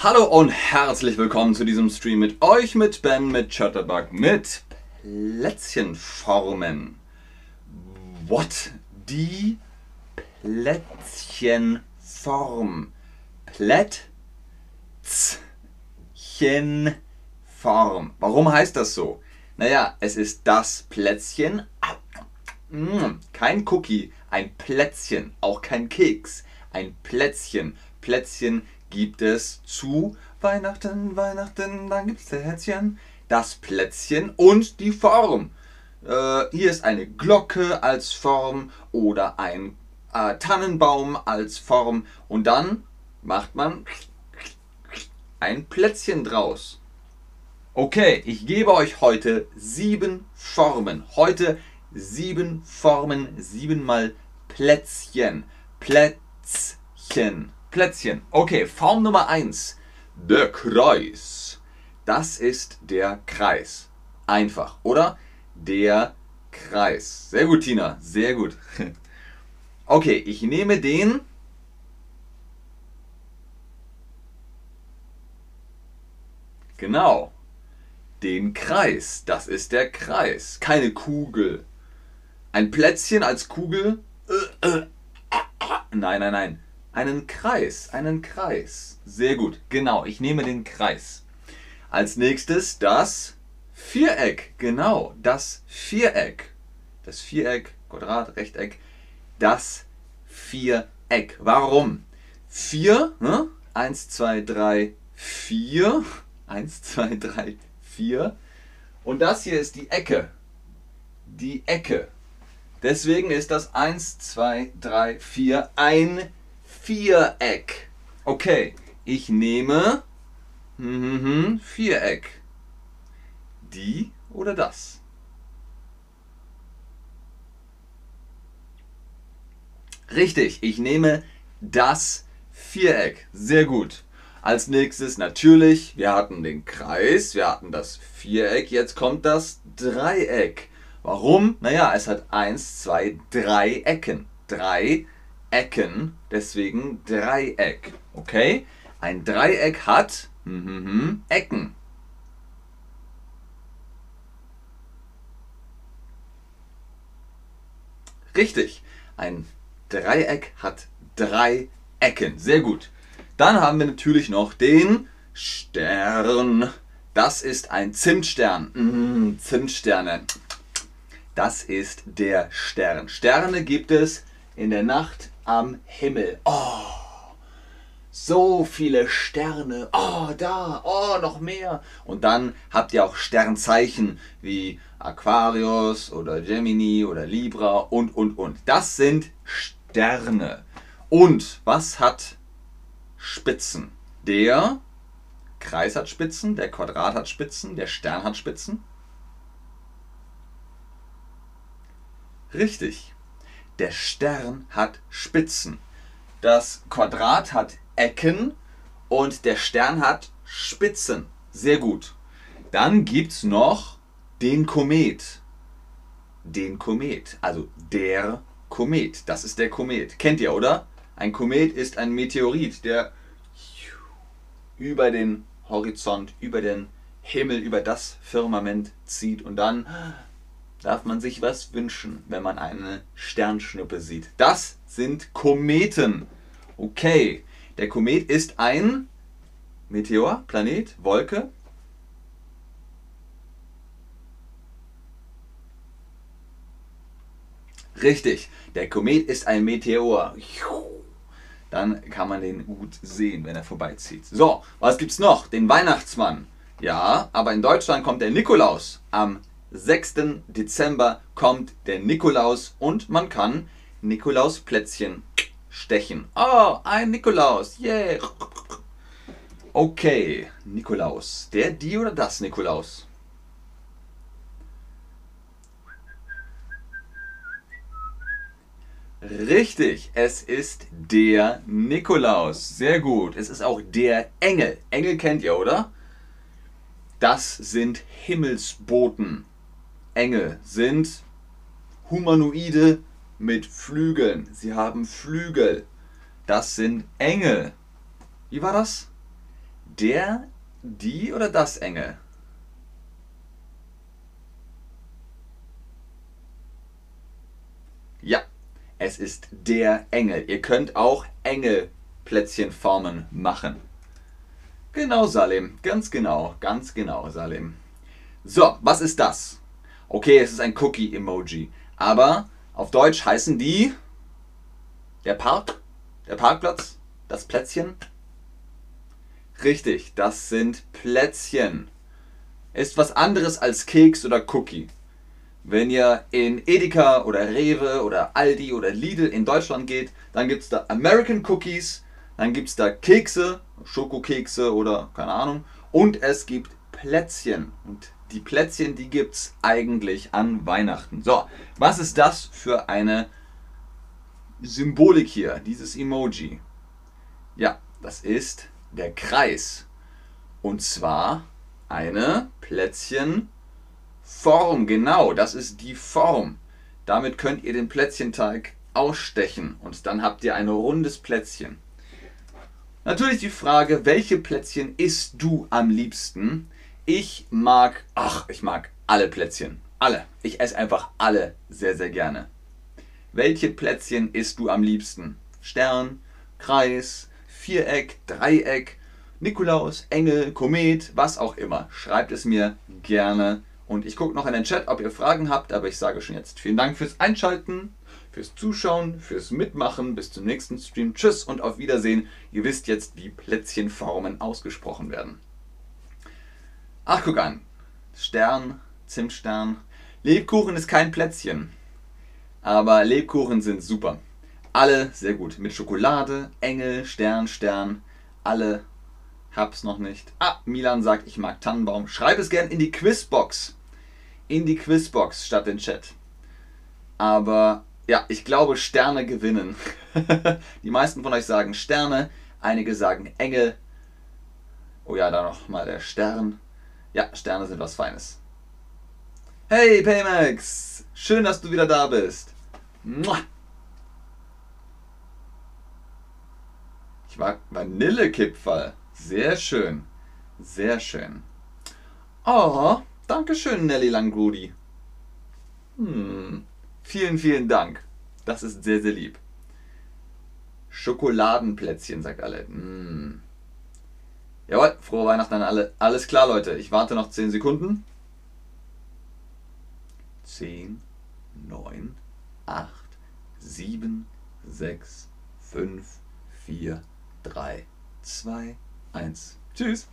Hallo und herzlich willkommen zu diesem Stream mit euch, mit Ben, mit Chatterbug, mit Plätzchenformen. What? Die Plätzchenform. Plätzchenform. Warum heißt das so? Naja, es ist das Plätzchen. Mm, kein Cookie, ein Plätzchen, auch kein Keks. Ein Plätzchen. Plätzchen gibt es zu Weihnachten, Weihnachten, dann gibt es Plätzchen. Das Plätzchen und die Form. Äh, hier ist eine Glocke als Form oder ein äh, Tannenbaum als Form. Und dann macht man ein Plätzchen draus. Okay, ich gebe euch heute sieben Formen. Heute sieben Formen, siebenmal Plätzchen. Plätzchen. Plätzchen. Okay, Form Nummer eins. Der Kreis. Das ist der Kreis. Einfach, oder? Der Kreis. Sehr gut, Tina. Sehr gut. Okay, ich nehme den. Genau. Den Kreis. Das ist der Kreis. Keine Kugel. Ein Plätzchen als Kugel. Nein, nein, nein. Einen Kreis. Einen Kreis. Sehr gut. Genau, ich nehme den Kreis. Als nächstes das Viereck. Genau, das Viereck. Das Viereck, Quadrat, Rechteck. Das Viereck. Warum? Vier. Ne? Eins, zwei, drei, vier. Eins, zwei, drei, vier. Und das hier ist die Ecke. Die Ecke. Deswegen ist das 1, 2, 3, 4 ein Viereck. Okay, ich nehme hm, hm, hm, Viereck. Die oder das? Richtig, ich nehme das Viereck. Sehr gut. Als nächstes natürlich, wir hatten den Kreis, wir hatten das Viereck, jetzt kommt das Dreieck. Warum? Naja, es hat eins, zwei, drei Ecken. Drei Ecken, deswegen Dreieck. Okay? Ein Dreieck hat hm, Ecken. Richtig. Ein Dreieck hat drei Ecken. Sehr gut. Dann haben wir natürlich noch den Stern. Das ist ein Zimtstern. Mmh, Zimtsterne. Das ist der Stern. Sterne gibt es in der Nacht am Himmel. Oh, so viele Sterne. Oh, da. Oh, noch mehr. Und dann habt ihr auch Sternzeichen wie Aquarius oder Gemini oder Libra und, und, und. Das sind Sterne. Und was hat Spitzen? Der Kreis hat Spitzen, der Quadrat hat Spitzen, der Stern hat Spitzen. Richtig. Der Stern hat Spitzen. Das Quadrat hat Ecken und der Stern hat Spitzen. Sehr gut. Dann gibt es noch den Komet. Den Komet. Also der Komet. Das ist der Komet. Kennt ihr, oder? Ein Komet ist ein Meteorit, der über den Horizont, über den Himmel, über das Firmament zieht und dann darf man sich was wünschen, wenn man eine Sternschnuppe sieht. Das sind Kometen. Okay, der Komet ist ein Meteor, Planet, Wolke. Richtig, der Komet ist ein Meteor. Dann kann man den gut sehen, wenn er vorbeizieht. So, was gibt's noch? Den Weihnachtsmann. Ja, aber in Deutschland kommt der Nikolaus am 6. Dezember kommt der Nikolaus und man kann Nikolausplätzchen stechen. Oh, ein Nikolaus. Yeah. Okay, Nikolaus. Der, die oder das Nikolaus? Richtig, es ist der Nikolaus. Sehr gut. Es ist auch der Engel. Engel kennt ihr, oder? Das sind Himmelsboten. Engel sind Humanoide mit Flügeln. Sie haben Flügel. Das sind Engel. Wie war das? der, die oder das Engel? Ja, es ist der Engel. Ihr könnt auch Engelplätzchenformen machen. Genau, Salim. Ganz genau. Ganz genau, Salim. So, was ist das? Okay, es ist ein Cookie-Emoji. Aber auf Deutsch heißen die der Park, der Parkplatz, das Plätzchen. Richtig, das sind Plätzchen. Ist was anderes als Keks oder Cookie. Wenn ihr in Edeka oder Rewe oder Aldi oder Lidl in Deutschland geht, dann gibt es da American Cookies, dann gibt es da Kekse, Schokokekse oder keine Ahnung. Und es gibt Plätzchen. Und die Plätzchen, die gibt es eigentlich an Weihnachten. So, was ist das für eine Symbolik hier, dieses Emoji? Ja, das ist der Kreis. Und zwar eine Plätzchenform. Genau, das ist die Form. Damit könnt ihr den Plätzchenteig ausstechen und dann habt ihr ein rundes Plätzchen. Natürlich die Frage, welche Plätzchen isst du am liebsten? Ich mag, ach, ich mag alle Plätzchen. Alle. Ich esse einfach alle sehr, sehr gerne. Welche Plätzchen isst du am liebsten? Stern, Kreis, Viereck, Dreieck, Nikolaus, Engel, Komet, was auch immer. Schreibt es mir gerne. Und ich gucke noch in den Chat, ob ihr Fragen habt, aber ich sage schon jetzt vielen Dank fürs Einschalten, fürs Zuschauen, fürs Mitmachen. Bis zum nächsten Stream. Tschüss und auf Wiedersehen. Ihr wisst jetzt, wie Plätzchenformen ausgesprochen werden. Ach, guck an. Stern, Zimtstern. Lebkuchen ist kein Plätzchen. Aber Lebkuchen sind super. Alle sehr gut. Mit Schokolade, Engel, Stern, Stern. Alle. Hab's noch nicht. Ah, Milan sagt, ich mag Tannenbaum. Schreib es gern in die Quizbox. In die Quizbox statt den Chat. Aber ja, ich glaube, Sterne gewinnen. die meisten von euch sagen Sterne. Einige sagen Engel. Oh ja, da noch mal der Stern. Ja, Sterne sind was Feines. Hey Paymax, schön, dass du wieder da bist. Ich mag Vanillekipferl. Sehr schön. Sehr schön. Oh, danke schön, Nelly Langrudi. Hm. Vielen, vielen Dank. Das ist sehr, sehr lieb. Schokoladenplätzchen, sagt alle. Hm. Jawohl, frohe Weihnachten an alle. Alles klar, Leute. Ich warte noch 10 Sekunden. 10, 9, 8, 7, 6, 5, 4, 3, 2, 1. Tschüss.